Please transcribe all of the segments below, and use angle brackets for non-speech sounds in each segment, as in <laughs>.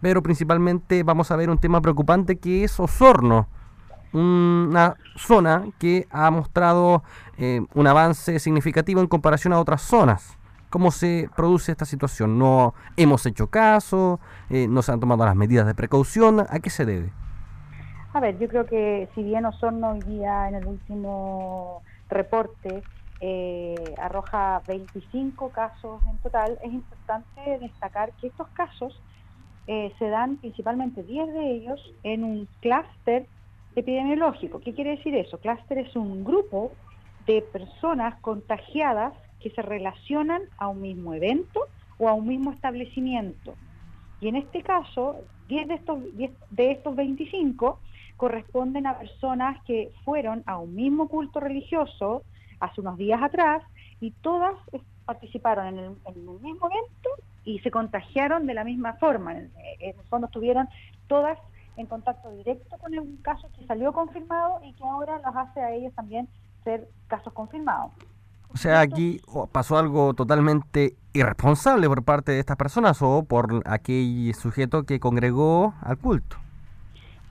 pero principalmente vamos a ver un tema preocupante que es Osorno, una zona que ha mostrado eh, un avance significativo en comparación a otras zonas. ¿Cómo se produce esta situación? ¿No hemos hecho caso? Eh, ¿No se han tomado las medidas de precaución? ¿A qué se debe? A ver, yo creo que si bien Osorno hoy día en el último reporte eh, arroja 25 casos en total, es importante destacar que estos casos eh, se dan principalmente 10 de ellos en un clúster epidemiológico. ¿Qué quiere decir eso? Clúster es un grupo de personas contagiadas que se relacionan a un mismo evento o a un mismo establecimiento. Y en este caso, 10 de estos, de estos 25 corresponden a personas que fueron a un mismo culto religioso hace unos días atrás y todas participaron en el, mismo evento y se contagiaron de la misma forma. En, el fondo estuvieron todas en contacto directo con un caso que salió confirmado y que ahora los hace a ellos también ser casos confirmados. O sea, aquí pasó algo totalmente irresponsable por parte de estas personas o por aquel sujeto que congregó al culto.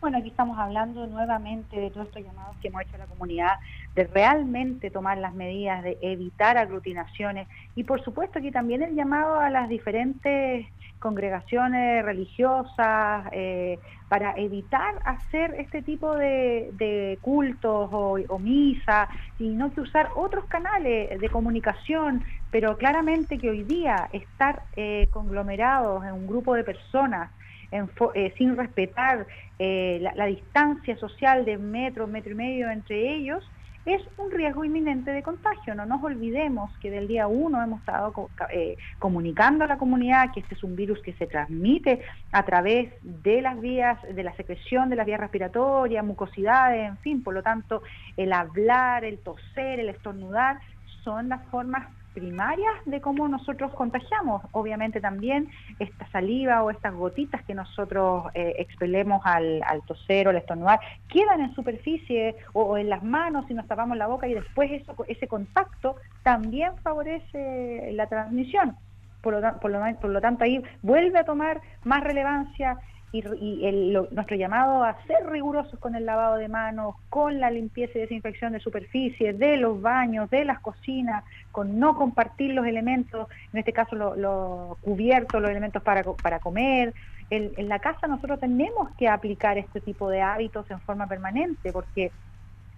Bueno, aquí estamos hablando nuevamente de todos estos llamados que hemos hecho a la comunidad, de realmente tomar las medidas, de evitar aglutinaciones y por supuesto aquí también el llamado a las diferentes congregaciones religiosas eh, para evitar hacer este tipo de, cultos o, o misas, sino que usar otros canales de comunicación, pero claramente que hoy día estar eh, conglomerados en un grupo de personas eh, sin respetar eh, la, distancia social de metro, metro y medio entre ellos, es un riesgo inminente de contagio. No nos olvidemos que del día uno hemos estado eh, comunicando a la comunidad que este es un virus que se transmite a través de las vías, de la secreción de las vías respiratorias, mucosidades, en fin, por lo tanto, el hablar, el toser, el estornudar son las formas primarias de cómo nosotros contagiamos. Obviamente también esta saliva o estas gotitas que nosotros eh, expelemos al, al, toser o al estornudar quedan en superficie o, en las manos si nos tapamos la boca y después eso, ese contacto también favorece la transmisión. Por lo, tanto ahí vuelve a tomar más relevancia y, el, nuestro llamado a ser rigurosos con el lavado de manos, con la limpieza y desinfección de superficies, de los baños, de las cocinas, con no compartir los elementos, en este caso los cubiertos, los elementos para, para comer. en la casa nosotros tenemos que aplicar este tipo de hábitos en forma permanente porque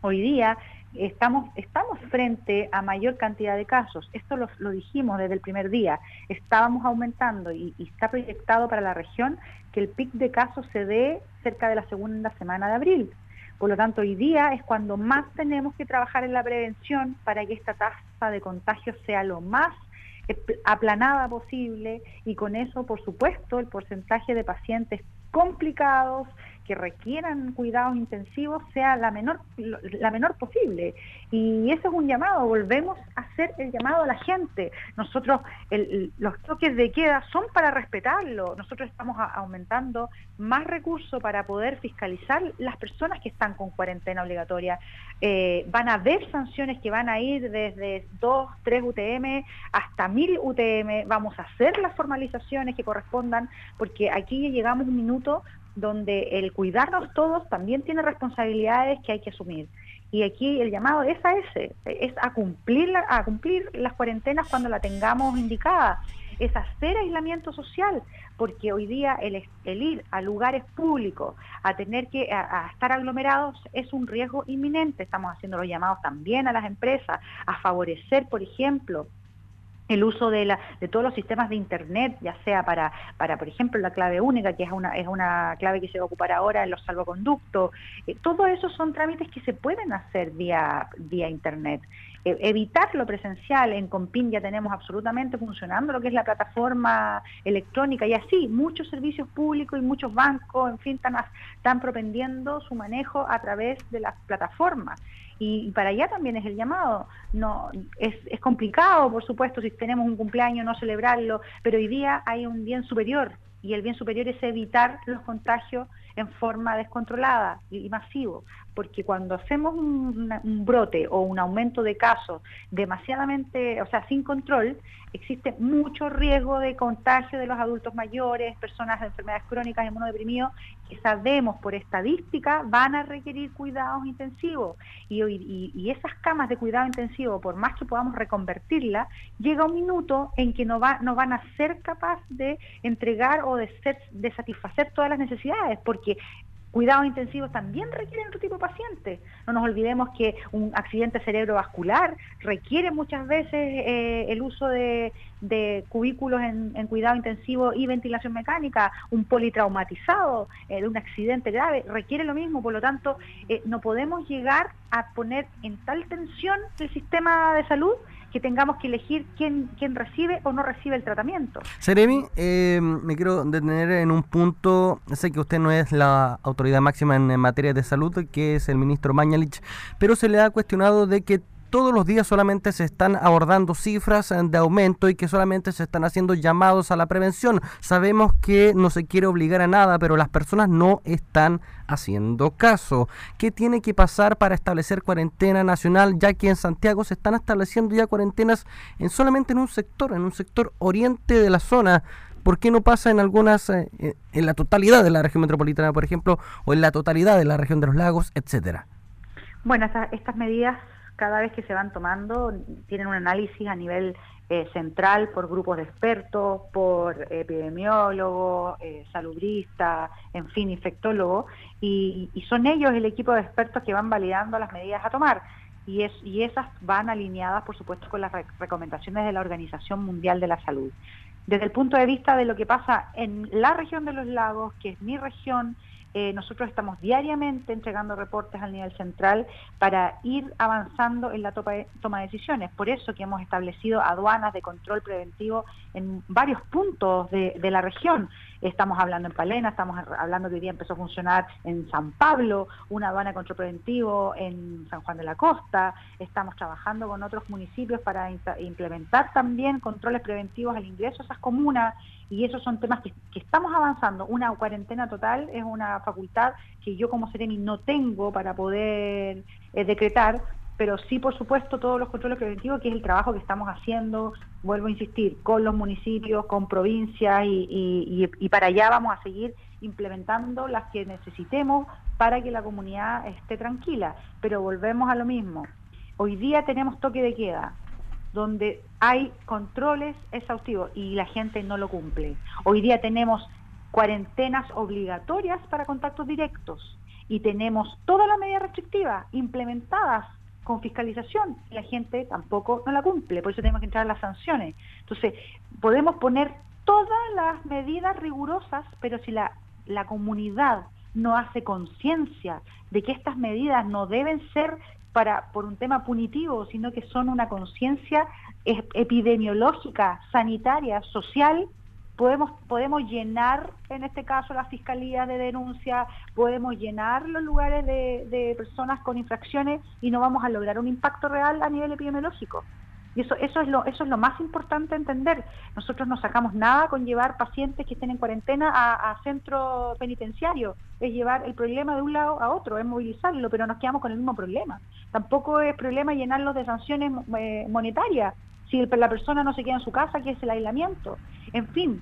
hoy día estamos, estamos frente a mayor cantidad de casos. Esto lo, dijimos desde el primer día. Estábamos aumentando y, está proyectado para la región que el pic de casos se dé cerca de la segunda semana de abril. Por lo tanto, hoy día es cuando más tenemos que trabajar en la prevención para que esta tasa de contagio sea lo más aplanada posible y con eso, por supuesto, el porcentaje de pacientes complicados que requieran cuidados intensivos sea la menor, la menor posible. Y ese es un llamado, volvemos a hacer el llamado a la gente. Nosotros, los toques de queda son para respetarlo. Nosotros estamos aumentando más recursos para poder fiscalizar las personas que están con cuarentena obligatoria. Eh, van a haber sanciones que van a ir desde 2, 3 UTM hasta 1000 UTM. Vamos a hacer las formalizaciones que correspondan, porque aquí llegamos un minuto donde el cuidarnos todos también tiene responsabilidades que hay que asumir. Y aquí el llamado es a ese, es a cumplir, a cumplir las cuarentenas cuando la tengamos indicada, es hacer aislamiento social, porque hoy día el, ir a lugares públicos, a tener que a estar aglomerados, es un riesgo inminente. Estamos haciendo los llamados también a las empresas a favorecer, por ejemplo, el uso de, la, de todos los sistemas de Internet, ya sea para, para, por ejemplo, la clave única, que es una, es una clave que se va a ocupar ahora en los salvoconductos. Eh, todo eso son trámites que se pueden hacer vía, vía Internet. Eh, evitar lo presencial, en Compin ya tenemos absolutamente funcionando lo que es la plataforma electrónica y así muchos servicios públicos y muchos bancos, en fin, están, están propendiendo su manejo a través de las plataformas y, para allá también es el llamado. No, es, es complicado, por supuesto, si tenemos un cumpleaños, no celebrarlo, pero hoy día hay un bien superior y el bien superior es evitar los contagios en forma descontrolada y masivo. Porque cuando hacemos un, brote o un aumento de casos demasiadamente, o sea, sin control, existe mucho riesgo de contagio de los adultos mayores, personas de enfermedades crónicas, inmunodeprimidos, que sabemos por estadística van a requerir cuidados intensivos. Y, y, y esas camas de cuidado intensivo, por más que podamos reconvertirlas, llega un minuto en que no, va, no van a ser capaces de entregar o de, ser, de satisfacer todas las necesidades, porque Cuidados intensivos también requieren otro tipo de pacientes. No nos olvidemos que un accidente cerebrovascular requiere muchas veces eh, el uso de, cubículos en, cuidado intensivo y ventilación mecánica. Un politraumatizado eh, de un accidente grave requiere lo mismo. Por lo tanto, eh, no podemos llegar a poner en tal tensión el sistema de salud que tengamos que elegir quién, quién recibe o no recibe el tratamiento. Seremi, eh, me quiero detener en un punto, sé que usted no es la autoridad máxima en, materia de salud, que es el ministro Mañalich, pero se le ha cuestionado de que todos los días solamente se están abordando cifras eh, de aumento y que solamente se están haciendo llamados a la prevención. Sabemos que no se quiere obligar a nada, pero las personas no están haciendo caso. ¿Qué tiene que pasar para establecer cuarentena nacional, ya que en Santiago se están estableciendo ya cuarentenas en solamente en un sector, en un sector oriente de la zona? ¿Por qué no pasa en algunas, eh, eh, en la totalidad de la región metropolitana, por ejemplo, o en la totalidad de la región de los lagos, etcétera? Bueno, estas medidas cada vez que se van tomando tienen un análisis a nivel eh, central por grupos de expertos, por epidemiólogos, eh, salubristas, en fin, infectólogos, y, son ellos el equipo de expertos que van validando las medidas a tomar. Y, es, y esas van alineadas, por supuesto, con las recomendaciones de la Organización Mundial de la Salud. Desde el punto de vista de lo que pasa en la región de los lagos, que es mi región, eh, nosotros estamos diariamente entregando reportes al nivel central para ir avanzando en la toma de decisiones. Por eso que hemos establecido aduanas de control preventivo en varios puntos de, de la región. Estamos hablando en Palena, estamos hablando que hoy día empezó a funcionar en San Pablo, una aduana de control preventivo en San Juan de la Costa, estamos trabajando con otros municipios para implementar también controles preventivos al ingreso a esas comunas y esos son temas que, estamos avanzando. Una cuarentena total es una facultad que yo como Seremi no tengo para poder eh, decretar, pero sí, por supuesto, todos los controles preventivos, que es el trabajo que estamos haciendo, vuelvo a insistir, con los municipios, con provincias y, y, para allá vamos a seguir implementando las que necesitemos para que la comunidad esté tranquila. Pero volvemos a lo mismo. Hoy día tenemos toque de queda, donde hay controles exhaustivos y la gente no lo cumple. Hoy día tenemos cuarentenas obligatorias para contactos directos y tenemos todas las medidas restrictivas implementadas con fiscalización y la gente tampoco no la cumple, por eso tenemos que entrar a las sanciones. Entonces, podemos poner todas las medidas rigurosas, pero si la, la comunidad no hace conciencia de que estas medidas no deben ser para por un tema punitivo, sino que son una conciencia epidemiológica, sanitaria, social, podemos, podemos llenar, en este caso, las fiscalías de denuncia, podemos llenar los lugares de, personas con infracciones y no vamos a lograr un impacto real a nivel epidemiológico. Y eso, eso, es lo, eso es lo más importante entender. Nosotros no sacamos nada con llevar pacientes que estén en cuarentena a, a centro penitenciario. Es llevar el problema de un lado a otro, es movilizarlo, pero nos quedamos con el mismo problema. Tampoco es problema llenarlos de sanciones eh, monetarias si la persona no se queda en su casa, que es el aislamiento. En fin,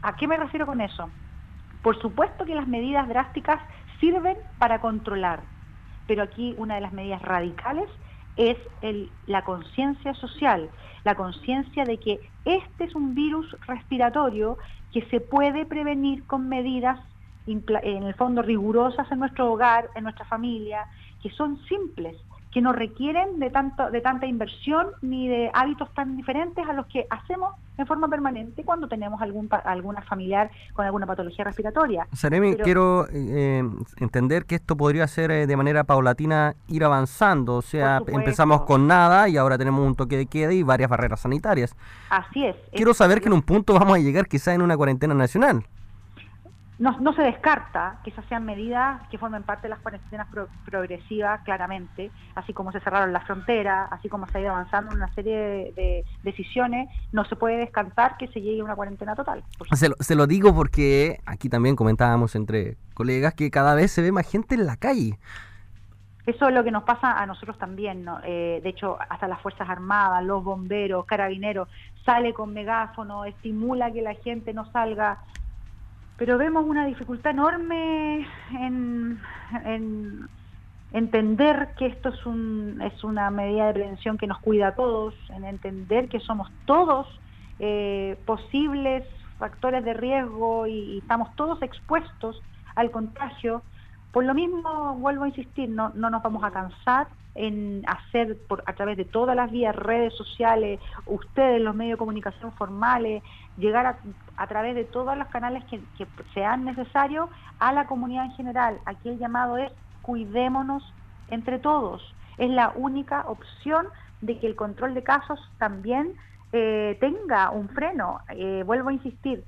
¿a qué me refiero con eso? Por supuesto que las medidas drásticas sirven para controlar, pero aquí una de las medidas radicales es la conciencia social, la conciencia de que este es un virus respiratorio que se puede prevenir con medidas en el fondo rigurosas en nuestro hogar, en nuestra familia, que son simples, que no requieren de, tanto, de tanta inversión ni de hábitos tan diferentes a los que hacemos en forma permanente cuando tenemos algún alguna familiar con alguna patología respiratoria. Saremi, quiero eh, entender que esto podría ser eh, de manera paulatina ir avanzando, o sea, empezamos con nada y ahora tenemos un toque de queda y varias barreras sanitarias. Así es. Quiero saber que en un punto vamos a llegar quizá en una cuarentena nacional no, se descarta que esas sean medidas que formen parte de las cuarentenas progresivas, claramente, así como se cerraron las fronteras, así como se ha ido avanzando en una serie de, decisiones, no se puede descartar que se llegue a una cuarentena total. Se lo, se lo digo porque aquí también comentábamos entre colegas que cada vez se ve más gente en la calle. Eso es lo que nos pasa a nosotros también, ¿no? Eh, de hecho, hasta las Fuerzas Armadas, los bomberos, carabineros, sale con megáfono, estimula que la gente no salga, pero vemos una dificultad enorme en, entender que esto es, un, es una medida de prevención que nos cuida a todos, en entender que somos todos eh, posibles factores de riesgo y estamos todos expuestos al contagio. Por lo mismo, vuelvo a insistir, no, no nos vamos a cansar en hacer por, a través de todas las vías, redes sociales, ustedes, los medios de comunicación formales, llegar a, a través de todos los canales que, sean necesarios a la comunidad en general. Aquí el llamado es cuidémonos entre todos. Es la única opción de que el control de casos también eh, tenga un freno. Eh, vuelvo a insistir,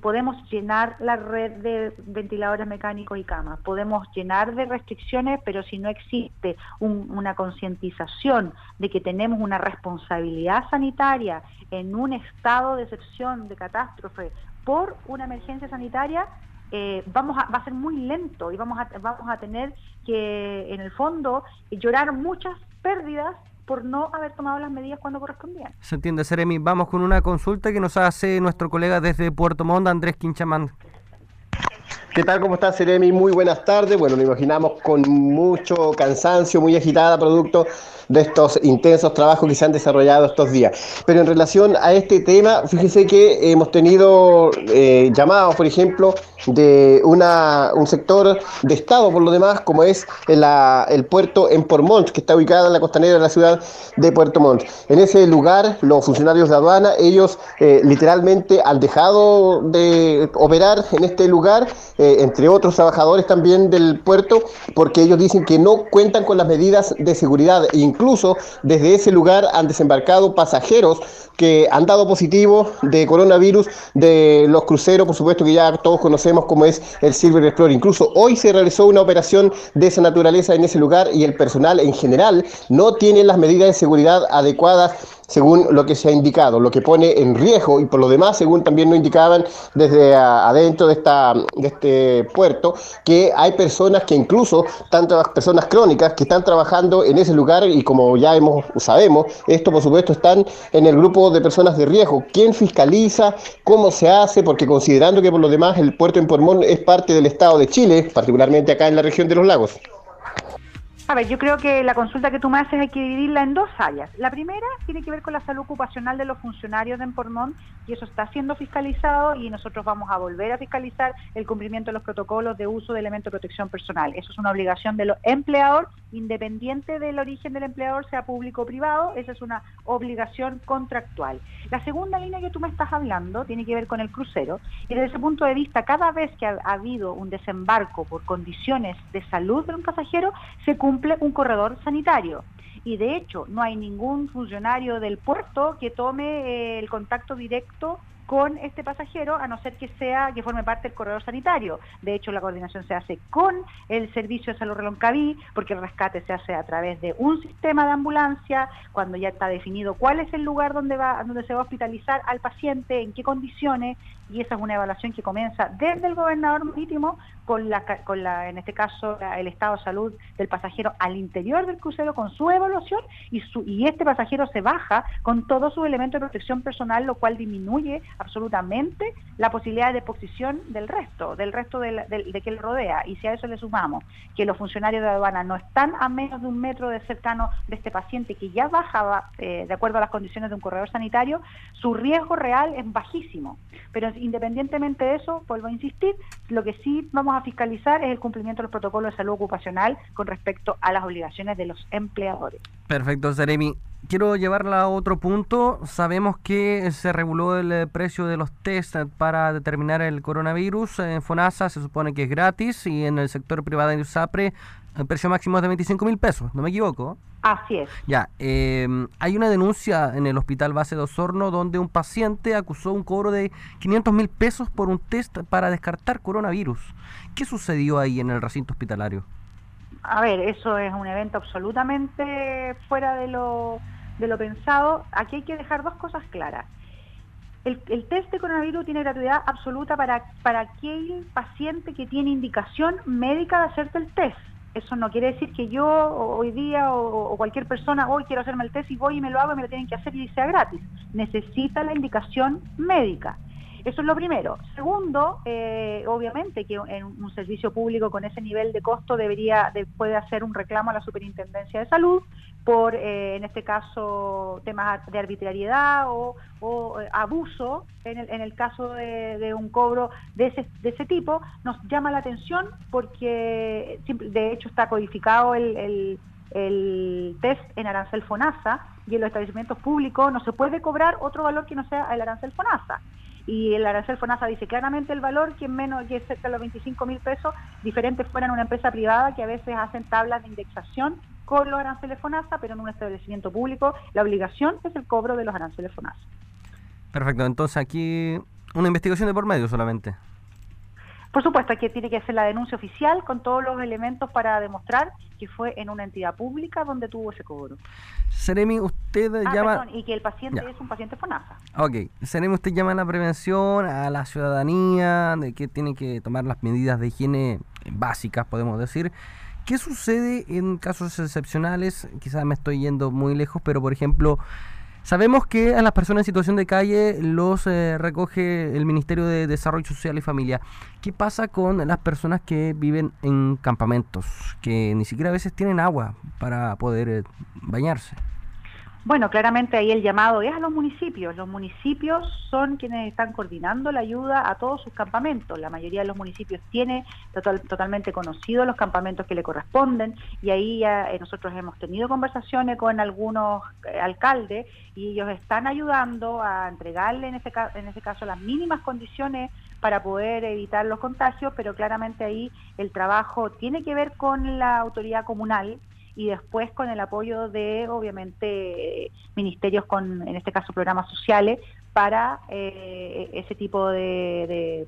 podemos llenar la red de ventiladores mecánicos y camas, podemos llenar de restricciones, pero si no existe una concientización de que tenemos una responsabilidad sanitaria en un estado de excepción, de catástrofe, por una emergencia sanitaria, eh, vamos a, va a ser muy lento y vamos a, vamos a tener que, en el fondo, llorar muchas pérdidas por no haber tomado las medidas cuando correspondían. Se entiende, Seremi. Vamos con una consulta que nos hace nuestro colega desde Puerto Montt, Andrés Quinchamán. ¿Qué tal? ¿Cómo está, Seremi? Muy buenas tardes. Bueno, lo imaginamos con mucho cansancio, muy agitada, producto de estos intensos trabajos que se han desarrollado estos días. Pero en relación a este tema, fíjese que hemos tenido eh, llamados, por ejemplo, de una, un sector de Estado, por lo demás, como es el puerto en Portmont, que está ubicado en la costanera de la ciudad de Puerto Montt. En ese lugar, los funcionarios de aduana, ellos eh, literalmente han dejado de operar en este lugar, eh, entre otros trabajadores también del puerto, porque ellos dicen que no cuentan con las medidas de seguridad. Incluso desde ese lugar han desembarcado pasajeros que han dado positivo de coronavirus de los cruceros, por supuesto que ya todos conocemos cómo es el Silver Explorer. Incluso hoy se realizó una operación de esa naturaleza en ese lugar y el personal en general no tiene las medidas de seguridad adecuadas según lo que se ha indicado, lo que pone en riesgo y por lo demás, según también nos indicaban desde adentro de, esta, de este puerto, que hay personas que incluso, tantas personas crónicas, que están trabajando en ese lugar y como ya hemos, sabemos, esto por supuesto están en el grupo de personas de riesgo. ¿Quién fiscaliza? ¿Cómo se hace? Porque considerando que por lo demás el puerto en Pormón es parte del Estado de Chile, particularmente acá en la región de los lagos. A ver, yo creo que la consulta que tú me haces hay que dividirla en dos áreas. La primera tiene que ver con la salud ocupacional de los funcionarios de Empormón y eso está siendo fiscalizado y nosotros vamos a volver a fiscalizar el cumplimiento de los protocolos de uso de elementos de protección personal. Eso es una obligación de los empleadores, independiente del origen del empleador, sea público o privado, esa es una obligación contractual. La segunda línea que tú me estás hablando tiene que ver con el crucero y desde ese punto de vista, cada vez que ha, habido un desembarco por condiciones de salud de un pasajero, se cumple un corredor sanitario. Y de hecho no hay ningún funcionario del puerto que tome eh, el contacto directo con este pasajero, a no ser que sea que forme parte del corredor sanitario. De hecho, la coordinación se hace con el servicio de salud Reloncaví, porque el rescate se hace a través de un sistema de ambulancia, cuando ya está definido cuál es el lugar donde va, donde se va a hospitalizar al paciente, en qué condiciones, y esa es una evaluación que comienza desde el gobernador marítimo con la, con la en este caso el estado de salud del pasajero al interior del crucero con su evaluación y su, y este pasajero se baja con todos sus elementos de protección personal lo cual disminuye absolutamente la posibilidad de exposición del resto del resto de, de, que le rodea y si a eso le sumamos que los funcionarios de aduana no están a menos de un metro de cercano de este paciente que ya bajaba eh, de acuerdo a las condiciones de un corredor sanitario su riesgo real es bajísimo pero independientemente de eso, vuelvo a insistir, lo que sí vamos a fiscalizar es el cumplimiento de los protocolos de salud ocupacional con respecto a las obligaciones de los empleadores. Perfecto, Jeremy. Quiero llevarla a otro punto. Sabemos que se reguló el eh, precio de los test para determinar el coronavirus. En FONASA se supone que es gratis y en el sector privado de USAPRE el precio máximo es de 25 mil pesos, ¿no me equivoco? Así es. Ya, em, hay una denuncia en el Hospital Base de Osorno donde un paciente acusó un cobro de 500 mil pesos por un test para descartar coronavirus. ¿Qué sucedió ahí en el recinto hospitalario? A ver, eso es un evento absolutamente fuera de lo, de lo pensado. Aquí hay que dejar dos cosas claras. El, test de coronavirus tiene gratuidad absoluta para, para aquel paciente que tiene indicación médica de hacerte el test Eso no quiere decir que yo hoy día o, cualquier persona hoy quiero hacerme el test y voy y me lo hago y me lo tienen que hacer y sea gratis. Necesita la indicación médica. Eso es lo primero. Segundo, eh, obviamente que en un servicio público con ese nivel de costo debería puede hacer un reclamo a la Superintendencia de Salud por, eh, en este caso, temas de arbitrariedad o, eh, abuso en el, en el caso de, un cobro de ese, de ese tipo, nos llama la atención porque de hecho está codificado el, el, el test en arancel FONASA y en los establecimientos públicos no se puede cobrar otro valor que no sea el arancel FONASA. Y el arancel FONASA dice claramente el valor que menos que cerca de los 25 mil pesos, diferentes fuera en una empresa privada que a veces hacen tablas de indexación con los aranceles FONASA, pero en un establecimiento público la obligación es el cobro de los aranceles FONASA. Perfecto, entonces aquí una investigación de por medio solamente. Por supuesto, aquí tiene que hacer la denuncia oficial con todos los elementos para demostrar que fue en una entidad pública donde tuvo ese cobro. Seremi, usted ah, llama... y que el paciente es un paciente FONASA. Ok, Seremi, usted llama a la prevención, a la ciudadanía, de que tiene que tomar las medidas de higiene básicas, podemos decir. ¿Qué sucede en casos excepcionales? Quizás me estoy yendo muy lejos, pero por ejemplo, Sabemos que a las personas en situación de calle los eh, recoge el Ministerio de Desarrollo Social y Familia. ¿Qué pasa con las personas que viven en campamentos, que ni siquiera a veces tienen agua para poder eh, bañarse? Bueno, claramente ahí el llamado es a los municipios. Los municipios son quienes están coordinando la ayuda a todos sus campamentos. La mayoría de los municipios tiene totalmente conocidos los campamentos que le corresponden y ahí eh, nosotros hemos tenido conversaciones con algunos eh, alcaldes y ellos están ayudando a entregarle en ese, en ese caso las mínimas condiciones para poder evitar los contagios, pero claramente ahí el trabajo tiene que ver con la autoridad comunal y después con el apoyo de, obviamente, ministerios con, en este caso, programas sociales para eh, ese tipo de,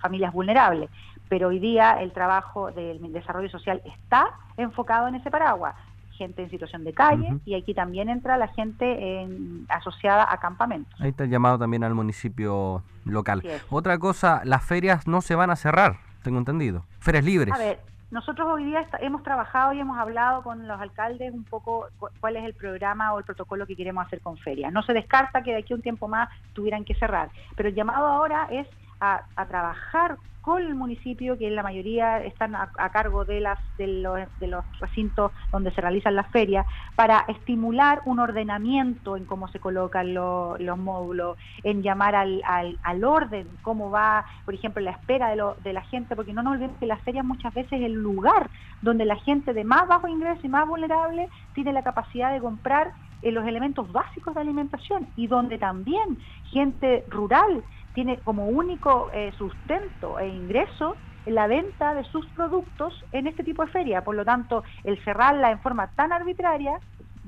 familias vulnerables. Pero hoy día el trabajo del desarrollo social está enfocado en ese paraguas gente en situación de calle y aquí también entra la gente asociada a campamentos. Ahí está el llamado también al municipio local. Otra cosa, las ferias no se van a cerrar, tengo entendido. Ferias libres. A ver, nosotros hoy día hemos trabajado y hemos hablado con los alcaldes un poco cuál es el programa o el protocolo que queremos hacer con ferias. No se descarta que de aquí a un tiempo más tuvieran que cerrar, pero el llamado ahora es a, trabajar con el municipio, que en la mayoría están a, cargo de, las, de, los, recintos donde se realizan las ferias, para estimular un ordenamiento en cómo se colocan los módulos, en llamar al, al, orden, cómo va, por ejemplo, la espera de, lo, de la gente, porque no nos olvidemos que las ferias muchas veces es el lugar donde la gente de más bajo ingreso y más vulnerable tiene la capacidad de comprar eh, los elementos básicos de alimentación y donde también gente rural tiene como único eh, sustento e ingreso la venta de sus productos en este tipo de feria. Por lo tanto, el cerrarla en forma tan arbitraria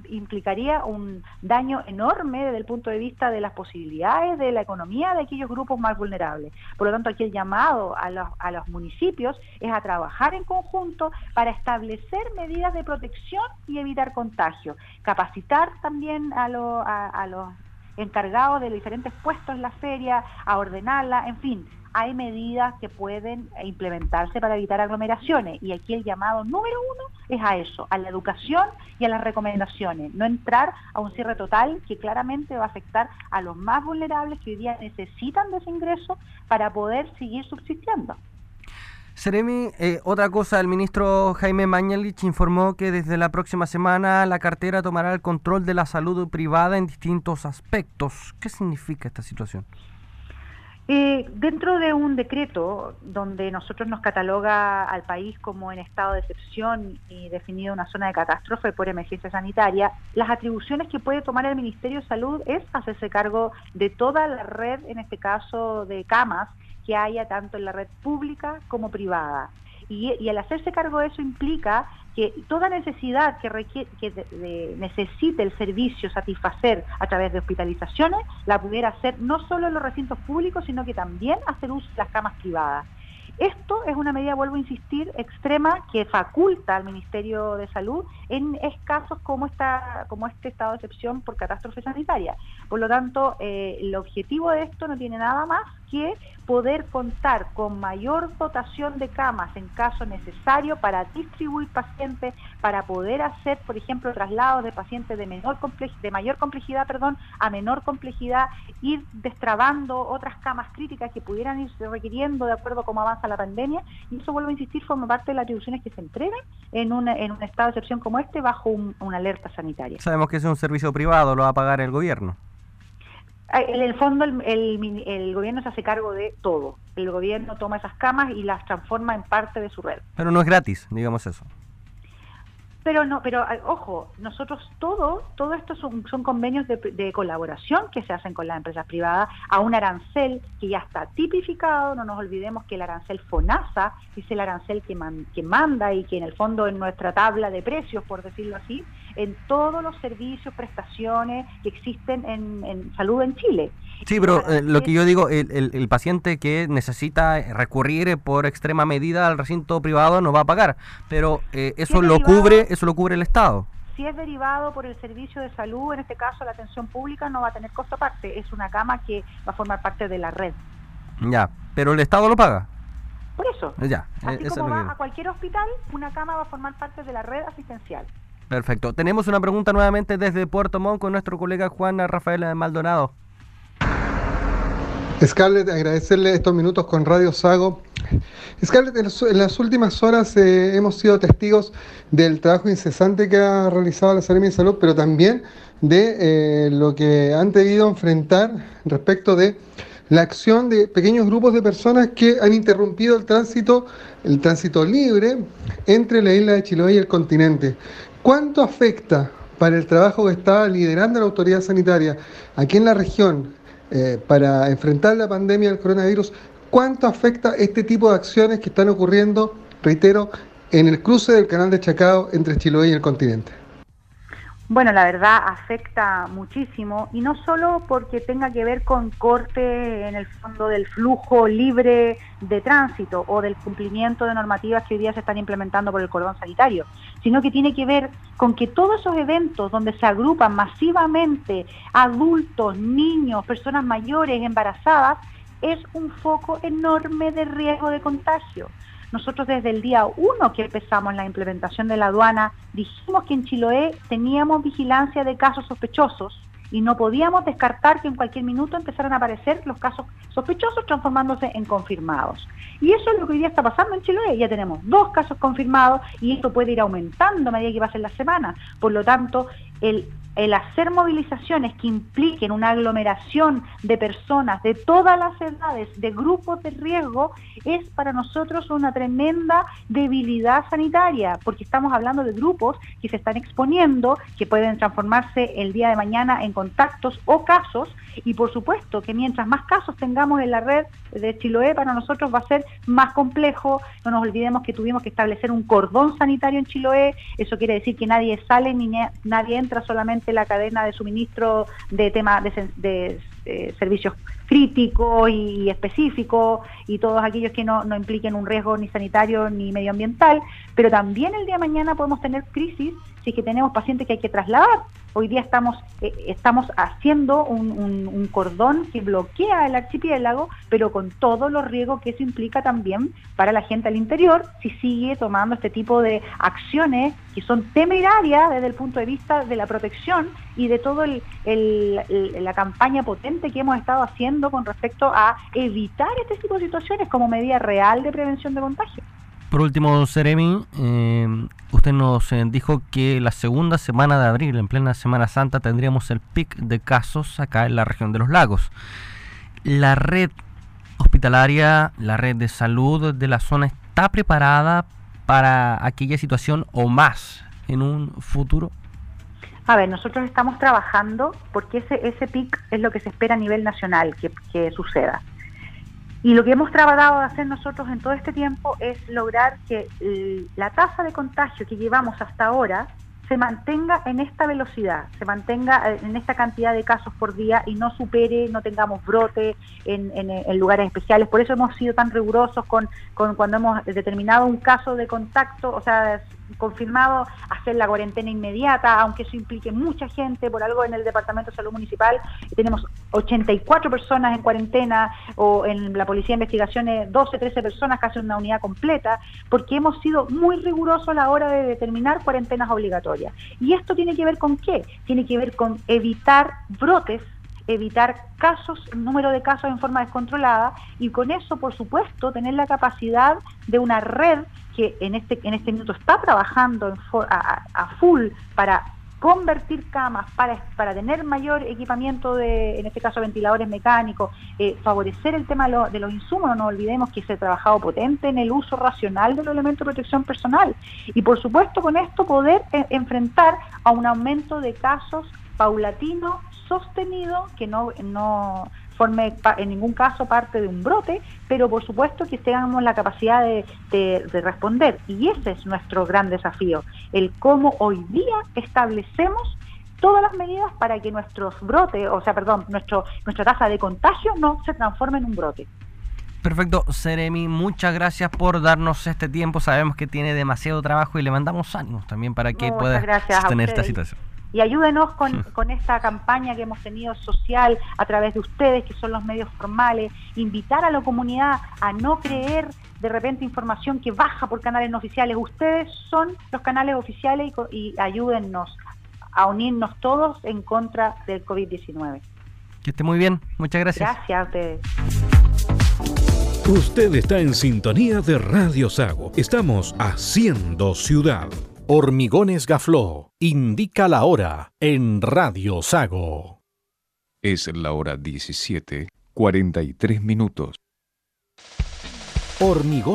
implicaría un daño enorme desde el punto de vista de las posibilidades de la economía de aquellos grupos más vulnerables. Por lo tanto, aquí el llamado a los, a los municipios es a trabajar en conjunto para establecer medidas de protección y evitar contagio. Capacitar también a los encargados de diferentes puestos en la feria, a ordenarla, en fin, hay medidas que pueden implementarse para evitar aglomeraciones y aquí el llamado número uno es a eso, a la educación y a las recomendaciones, no entrar a un cierre total que claramente va a afectar a los más vulnerables que hoy día necesitan de ese ingreso para poder seguir subsistiendo. Seremi, eh, otra cosa, el ministro Jaime Mañalich informó que desde la próxima semana la cartera tomará el control de la salud privada en distintos aspectos. ¿Qué significa esta situación? Eh, dentro de un decreto donde nosotros nos cataloga al país como en estado de excepción y definido una zona de catástrofe por emergencia sanitaria, las atribuciones que puede tomar el Ministerio de Salud es hacerse cargo de toda la red, en este caso de camas, que haya tanto en la red pública como privada. Y, al hacerse cargo de eso implica que toda necesidad que, que necesite el servicio satisfacer a través de hospitalizaciones la pudiera hacer no solo en los recintos públicos, sino que también hacer uso de las camas privadas. Esto es una medida, vuelvo a insistir, extrema que faculta al Ministerio de Salud en casos como, esta, como este estado de excepción por catástrofe sanitaria. Por lo tanto, eh, el objetivo de esto no tiene nada más que poder contar con mayor dotación de camas en caso necesario para distribuir pacientes, para poder hacer, por ejemplo, traslados de pacientes de menor de mayor complejidad, perdón, a menor complejidad, ir destrabando otras camas críticas que pudieran irse requiriendo de acuerdo a cómo avanza la pandemia, y eso vuelvo a insistir, forma parte de las atribuciones que se entregan en, en un estado de excepción como este bajo una alerta sanitaria. Sabemos que es un servicio privado, lo va a pagar el gobierno. En el fondo el, el, gobierno se hace cargo de todo. El gobierno toma esas camas y las transforma en parte de su red. Pero no es gratis, digamos eso. Pero no, pero ojo, nosotros todo, todo esto son, convenios de, colaboración que se hacen con las empresas privadas a un arancel que ya está tipificado, no nos olvidemos que el arancel FONASA es el arancel que, que manda y que en el fondo en nuestra tabla de precios, por decirlo así, en todos los servicios, prestaciones que existen en, salud en Chile. Sí, pero eh, lo que yo digo, el, paciente que necesita recurrir por extrema medida al recinto privado no va a pagar, pero eh, eso lo cubre, eso lo cubre el Estado. Si es derivado por el servicio de salud, en este caso la atención pública, no va a tener costo aparte. Es una cama que va a formar parte de la red. Ya, pero el Estado lo paga. Por eso. Ya, Así como va a cualquier hospital, una cama va a formar parte de la red asistencial. Perfecto. Tenemos una pregunta nuevamente desde Puerto Montt con nuestro colega Juan Rafael Maldonado. Scarlett, agradecerle estos minutos con Radio Sago. Scarlett, en las últimas horas eh, hemos sido testigos del trabajo incesante que ha realizado la Seremi de Salud, pero también de eh, lo que han debido enfrentar respecto de la acción de pequeños grupos de personas que han interrumpido el tránsito, el tránsito libre entre la isla de Chiloé y el continente. ¿Cuánto afecta para el trabajo que está liderando la autoridad sanitaria aquí en la región eh, para enfrentar la pandemia del coronavirus? ¿Cuánto afecta este tipo de acciones que están ocurriendo, reitero, en el cruce del canal de Chacao entre Chiloé y el continente? Bueno, la verdad afecta muchísimo y no solo porque tenga que ver con corte en el fondo del flujo libre de tránsito o del cumplimiento de normativas que hoy día se están implementando por el cordón sanitario, sino que tiene que ver con que todos esos eventos donde se agrupan masivamente adultos, niños, personas mayores, embarazadas, es un foco enorme de riesgo de contagio. Nosotros desde el día uno que empezamos la implementación de la aduana dijimos que en Chiloé teníamos vigilancia de casos sospechosos y no podíamos descartar que en cualquier minuto empezaran a aparecer los casos sospechosos transformándose en confirmados. Y eso es lo que hoy día está pasando en Chiloé. Ya tenemos dos casos confirmados y esto puede ir aumentando a medida que pasen las semanas. Por lo tanto, el el hacer movilizaciones que impliquen una aglomeración de personas de todas las edades, de grupos de riesgo, es para nosotros una tremenda debilidad sanitaria, porque estamos hablando de grupos que se están exponiendo, que pueden transformarse el día de mañana en contactos o casos, y por supuesto que mientras más casos tengamos en la red de Chiloé, para nosotros va a ser más complejo. No nos olvidemos que tuvimos que establecer un cordón sanitario en Chiloé, eso quiere decir que nadie sale ni nadie entra solamente la cadena de suministro de temas de, servicios críticos y, específicos y todos aquellos que no, no impliquen un riesgo ni sanitario ni medioambiental, pero también el día de mañana podemos tener crisis si es que tenemos pacientes que hay que trasladar. Hoy día estamos, eh, estamos haciendo un, cordón que bloquea el archipiélago, pero con todos los riesgos que eso implica también para la gente al interior, si sigue tomando este tipo de acciones que son temerarias desde el punto de vista de la protección y de toda la campaña potente que hemos estado haciendo con respecto a evitar este tipo de situaciones como medida real de prevención de contagio. Por último, Seremi, eh, usted nos eh, dijo que la segunda semana de abril, en plena Semana Santa, tendríamos el pic de casos acá en la región de los lagos. ¿La red hospitalaria, la red de salud de la zona está preparada para aquella situación o más en un futuro? A ver, nosotros estamos trabajando porque ese, ese pic es lo que se espera a nivel nacional que, que suceda. Y lo que hemos tratado de hacer nosotros en todo este tiempo es lograr que la tasa de contagio que llevamos hasta ahora se mantenga en esta velocidad, se mantenga eh, en esta cantidad de casos por día y no supere, no tengamos brote en, lugares especiales. Por eso hemos sido tan rigurosos con, con, cuando hemos determinado un caso de contacto, o sea, confirmado hacer la cuarentena inmediata, aunque eso implique mucha gente, por algo en el Departamento de Salud Municipal tenemos 84 personas en cuarentena o en la Policía de Investigaciones 12, 13 personas, casi una unidad completa, porque hemos sido muy rigurosos a la hora de determinar cuarentenas obligatorias. ¿Y esto tiene que ver con qué? Tiene que ver con evitar brotes evitar casos, número de casos en forma descontrolada y con eso, por supuesto, tener la capacidad de una red que en este, en este minuto está trabajando a, full para convertir camas para, para tener mayor equipamiento de, en este caso, ventiladores mecánicos, eh, favorecer el tema de, los insumos, no olvidemos que se ha trabajado potente en el uso racional de los elementos de protección personal. Y, por supuesto, con esto poder eh, enfrentar a un aumento de casos paulatino, sostenido, que no, no forme en ningún caso parte de un brote, pero por supuesto que tengamos la capacidad de, responder. Y ese es nuestro gran desafío, el cómo hoy día establecemos todas las medidas para que nuestros brotes, o sea, perdón, nuestro, nuestra tasa de contagio no se transforme en un brote. Perfecto, Seremi, muchas gracias por darnos este tiempo. Sabemos que tiene demasiado trabajo y le mandamos ánimos también para que pueda sostener esta situación y ayúdenos con, <laughs> con, esta campaña que hemos tenido social a través de ustedes, que son los medios formales, invitar a la comunidad a no creer de repente información que baja por canales no oficiales. Ustedes son los canales oficiales y, y ayúdennos a unirnos todos en contra del COVID-19. Que esté muy bien, muchas gracias. Gracias a ustedes. Usted está en sintonía de Radio Sago. Estamos haciendo ciudad. Hormigones Gafló indica la hora en Radio Sago. Es la hora 17, 43 minutos. Hormigones